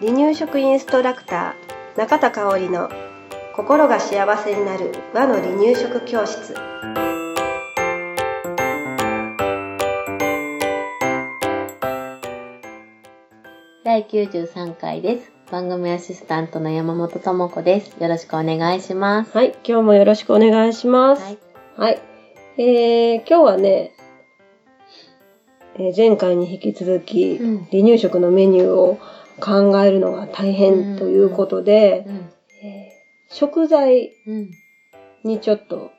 離乳食インストラクター中田香織の心が幸せになる和の離乳食教室第93回です。番組アシスタントの山本智子です。よろしくお願いします。はい今日もよろしくお願いしますはい。はい、えー、今日はね、えー前回に引き続き、うん離乳食のメニューを考えるのが大変ということで、食材うん。にちょっと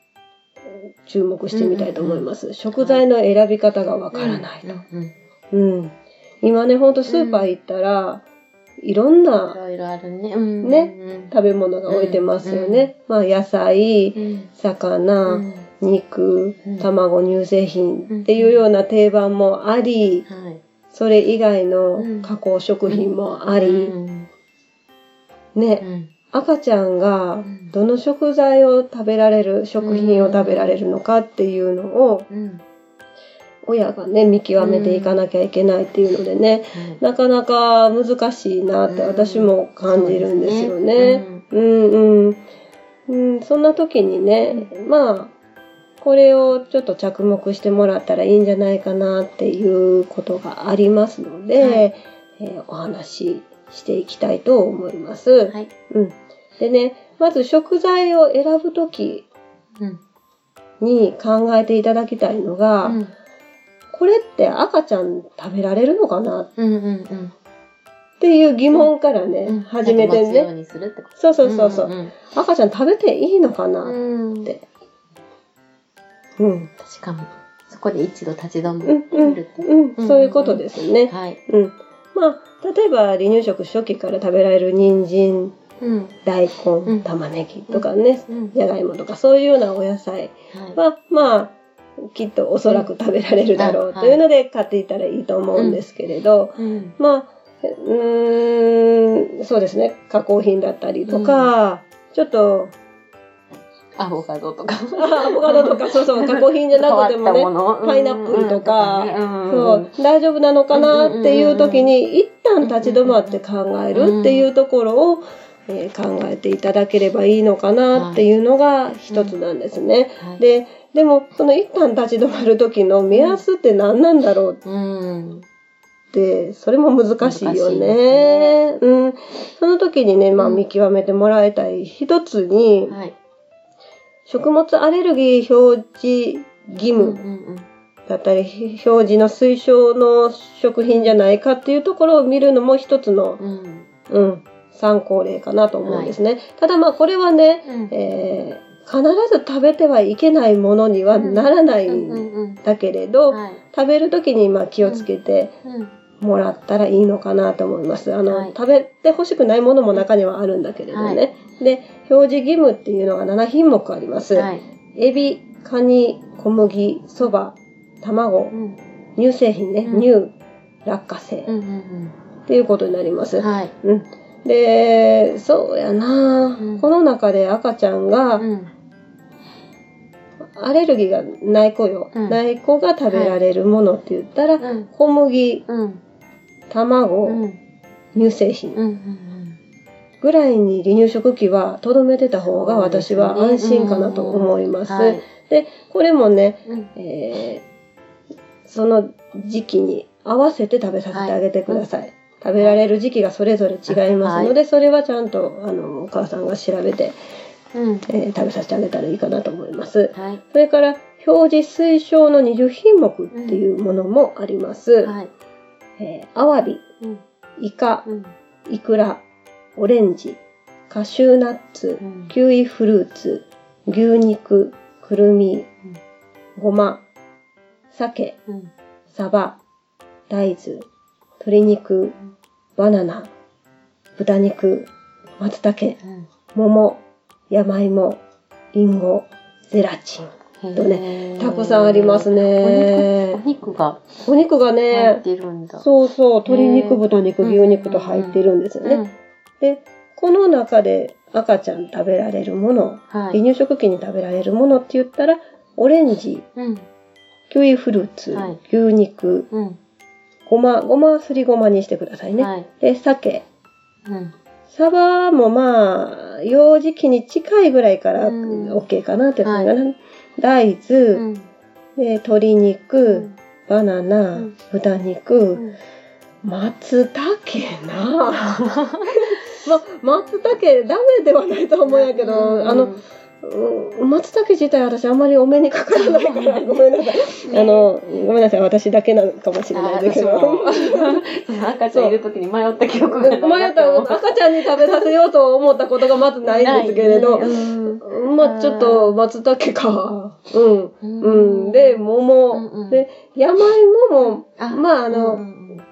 えー注目してみたいと思います。食材の選び方がわからないと。今ね、ほんとスーパー行ったら、いろんいなろいろあるね。食べ物が置いてますよね。まあ野菜、うん。魚、うん。肉うん、卵、乳製品っていうような定番もあり、はい。それ以外うのん。加工食品もあり、ね、ん。赤ちゃんがん。どの食材を食べられる、食品を食べられるのかっていうのを、うん。親がね、見極めていかなきゃいけないっていうのでね、なかなか難しいなって私も感じるんですよね。うん。うん。うん、そんな時にね、まあ、これをちょっと着目してもらったらいいんじゃないかなっていうことがありますので、はいえーお話ししていきたいと思います。はい。うん。でね、まず食材を選ぶ時うん。に考えていただきたいのが、うん。これって赤ちゃん食べられるのかな？うん。うん。っていう疑問からね、うん。始めてね。そうそうそうそう、ん赤ちゃん食べていいのかな、うん。うん。ってうん。確かも。そこで一度立ち止まうんうん。うん、そういうことですね。はい。うん。まあ、例えば離乳食初期から食べられる人参、うん。大うん根、玉ねぎとかね、うん。じゃがいもとかそういうようなお野菜はい。は、まあ、きっとおそらく食べられるだろうというので買っていたらいいと思うんですけれど、うん。まあ、うーん、そうですね、加工品だったりとか、ちょっと、アボカドとか。あアボカドとか、そうそう、加工品じゃなくてもね、ねパイナップルとかそそう、大丈夫なのかなっていう時に、一旦立ち止まって考えるっていうところを、えー考えていただければいいのかなっていうのが一つなんですね。で、で、でも、その一旦立ち止まる時の目安って何なんだろううん。って、それも難しいよ難しいでね。うん。その時にね、まあうん見極めてもらいたい一つに、はい。食物アレルギー表示義務うんうんだったり、表示の推奨の食品じゃないかっていうところを見るのも一つの、うん。うん、参考例かなと思うんですね。ただまあこれはね、うん。えー必ず食べてはいけないものにはならないうんうんんうん。だけれど、はい。食べる時にまあ気をつけてうん。もらったらいいのかなと思います。あの、はい食べて欲しくないものも中にはあるんだけれどね。はで、表示義務っていうのが7品目あります。はい。エビ、カニ、小麦、そば、卵う、ん。乳製品ね、うん乳、落花生うんうんっていうことになります。うん。はい。うん。で、そうやな、うんこの中で赤ちゃんがうん。アレルギーがない子よ。うんない子が食べられるものって言ったら、うん。小麦、うん。卵、うん。乳製品うん。うん。ぐらいに離乳食期はとどめてた方が私は安心かなと思います。はい。で、これもね、うん。えーその時期に合わせて食べさせてあげてください。食べられる時期がそれぞれ違いますので、それはちゃんとあのお母さんが調べて、うん。えー食べさせてあげたらいいかなと思います。はい。それから表示推奨の20品目っていうものもあります。はい。えーアワビ、うん。イカ、うん。イクラ、オレンジ、カシューナッツ、うん。キウイフルーツ、牛肉、くるみ、ごま、鮭、うん。サバ、大豆、鶏肉、バナナ、豚肉、松茸、うん。桃、山芋、リンゴ、ゼラチン。とねたくさんありますねお肉、お肉がお肉が入っね、てるんだ。そうそう、鶏肉、豚肉、牛肉と入ってるんですよね。うん。で、この中で赤ちゃん食べられるもの、離はい。乳食期に食べられるものって言ったら、オレンジ、うん。キウイフルーツ、はい牛肉、うん。ごま、ごまはすりごまにしてくださいね。はい。で、鮭。うん。サバもまあ、幼児期に近いぐらいからうん OK かなって感じかな。大豆、うん。で鶏肉、バナナ、うん。豚肉、うん。松茸な。ま、松茸ダメではないと思うんやけど、うん。あの、うん松茸自体私あんまりお目にかからないから、ごめんなさい。あの、ごめんなさい、私だけなのかもしれないですけど。赤ちゃんいる時に迷った記憶が迷ったら赤ちゃんに食べさせようと思ったことがまずないんですけれど、ねうんまあちょっと松茸か。うん。うんうん。で、桃。うんうんで、山芋も、あまああの、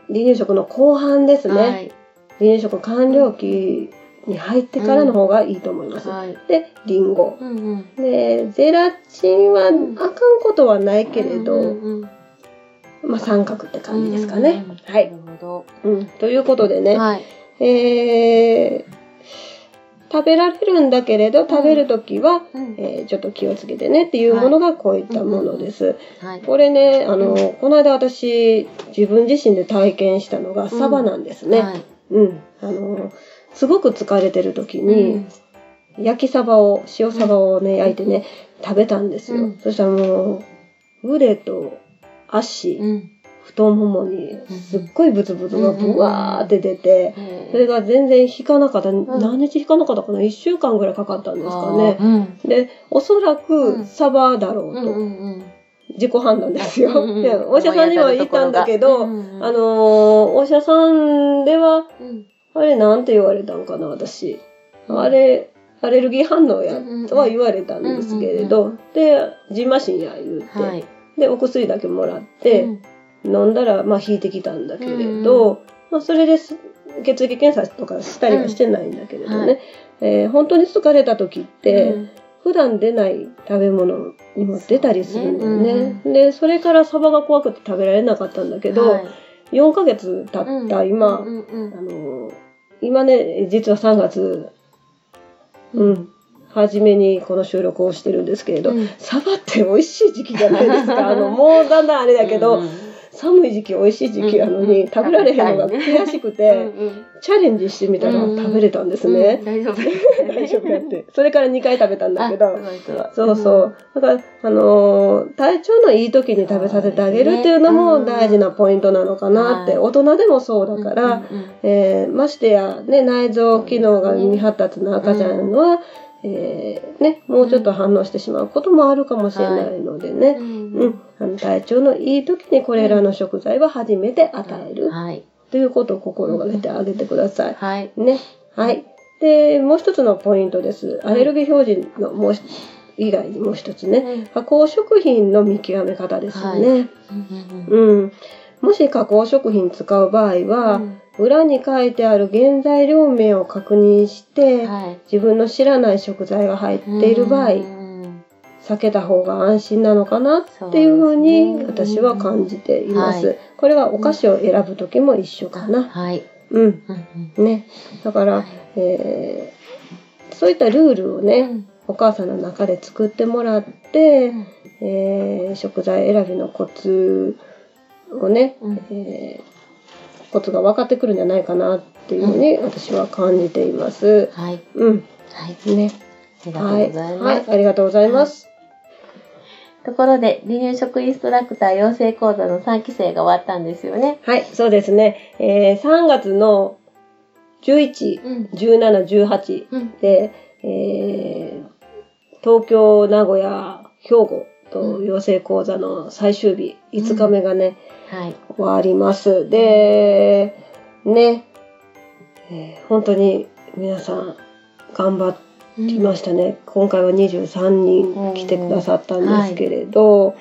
離乳食の後半ですね。うんはい離乳食完了期に入ってからの方がいいと思います。はい。で、リンゴ。うんうんで、ゼラチンはあかんことはないけれど、うんうんうんまあ三角って感じですかね。うんうんはいな。るほうん。ということでど。ね、はい。えー食べられるんだけれど、食べるときは、うんえーちょっと気をつけてねっていうものがこういったものです。はい。これね、あの、この間私、自分自身で体験したのがサバなんですね。はい。うん。あの、すごく疲れてる時うにん、焼きサバを、塩サバをね、焼いてね、食べたんですよ。うんそしたらもう、腕と足、うん。太ももに、すっごいブツブツがブワーって出て、それが全然引かなかった。何日引かなかったかな ?1 週間ぐらいかかったんですかね。うん。で、おそらうくんサバだろうと。自己判断ですよ。お医者さんには言ったんだけど、あのーお医者さんでは、うんあれなんて言われたんかな、私。あれ、アレルギー反応やとは言われたんですけれど、で、ジンマシンや言うて、はい。で、お薬だけもらって、うん。飲んだら、まあ、引いてきたんだけれど、うんまあ、それです、血液検査とかしたりはしてないんだけれどね、うんはい。えー本当に疲れた時って、うん。普段出ない食べ物にも出たりするんだよね。うで、それからサバが怖くて食べられなかったんだけど、はい4ヶ月経った今、うんうんうん。あのー今ね、実は3月、うん、初めにこの収録をしてるんですけれど、うん。サバって美味しい時期じゃないですか。あの、もうだんだんあれだけど、うんうん寒い時期美味しい時期なのに、うん食べられへんのが悔しくて、チャレンジしてみたらうん食べれたんですうんね。大丈夫。大丈夫やって。それから2回食べたんだけど、そうそう。だから、あのー体調のいい時に食べさせてあげるっていうのも大事なポイントなのかなって、はい。大人でもそうだから、えーましてや、ね、内臓機能が未発達の赤ちゃんは、えーね、もうちょっと反応してしまうこともあるかもしれないのでね、ううんん、あの体調のいい時にこれらの食材は初めて与えるはい。ということを心がけてあげてください。はい。ね。はい。で、もう一つのポイントです。アレルギー表示のもう以外にもう一つね。加工食品の見極め方ですよね。うんうん。もし加工食品使う場合は、裏に書いてある原材料名を確認して、はい。自分の知らない食材が入っている場合、うん避けた方が安心なのかなっていうふうに私は感じています。はいこれはお菓子を選ぶ時も一緒かな。はい。うん。ね。だから、えーそういったルールをね、うんお母さんの中で作ってもらって、うんえー食材選びのコツをね、うんえーコツが分かってくるんじゃないかなっていうふうに私は感じています。はい。うん。はい。ね。ありがとうはい。ございます。はい。ありがとうございます。ところで、離乳食インストラクター養成講座の3期生が終わったんですよね。はい、そうですね。えー3月の11、うん。17、18うん。で、えー東京、名古屋、兵庫と養成講座の最終日、5日目がね、はい。終わります。で、ね、えー本当に皆さん頑張りましたね。今回は23人来てくださったんですけれど、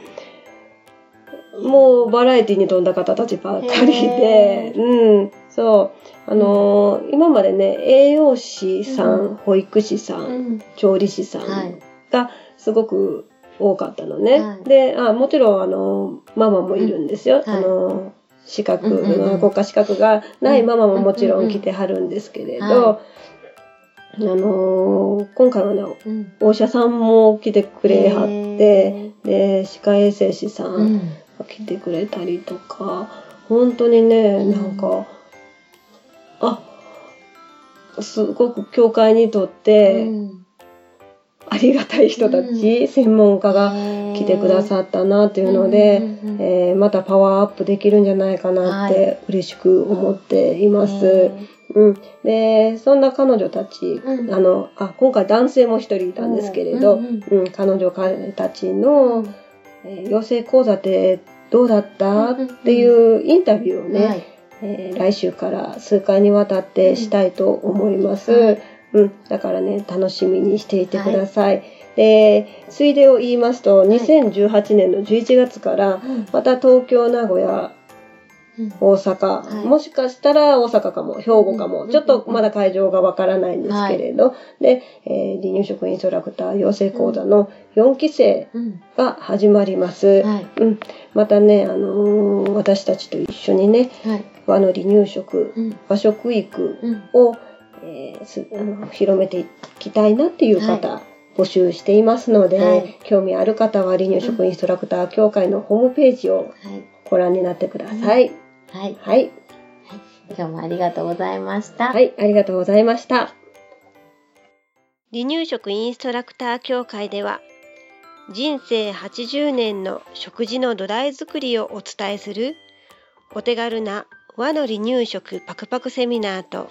もうバラエティに富んだ方たちばっかりでへ、うん、そう、あのー今までね、栄養士さん、う保育士さん、うん。調理師さんはい。がすごく多かったのね。はい。であ、もちろんあのママもいるんですよ。うん。はい。あの資格、うんうんうん。国家資格がないママももちろん来てはるんですけれど、はあのー今回はね、うん。お医者さんも来てくれはって、で、歯科衛生士さうん。ん。が来てくれたりとか、本当にね、なんか、あ、すごく教会にとって、ありがたい人たち、専門家が来てくださったなっていうので、えーまたパワーアップできるんじゃないかなっはて嬉しく思っています。うん、でそんな彼女たち、うん。あのあ今回男性も一人いたんですけれど、ううんん彼女彼たちの、えー養成講座ってどうだった、うん。っていうインタビューをね、はい。えー来週から数回にわたってしたいと思います。はいうん、だからね楽しみにしていてください。でついでを言いますと2018年の11月からまた東京名古屋大阪、はい。もしかしたら大阪かも兵庫かも、うんちょっとまだ会場がわからないんですけれど、で、えー離乳食インストラクター養成講座の4期生うん。が始まります。はい。うん、またね、あのー私たちと一緒にねはい。和の離乳食うん。和食育うん。を、えーすあの広めていきたいなっていう方、募集していますので、はい。興味ある方は離乳食インストラクター協会のホームページをはい。ご覧になってください。はい。はい、今日もありがとうございました。はい、ありがとうございました。離乳食インストラクター協会では人生80年の食事の土台作りをお伝えするお手軽な和の離乳食パクパクセミナーと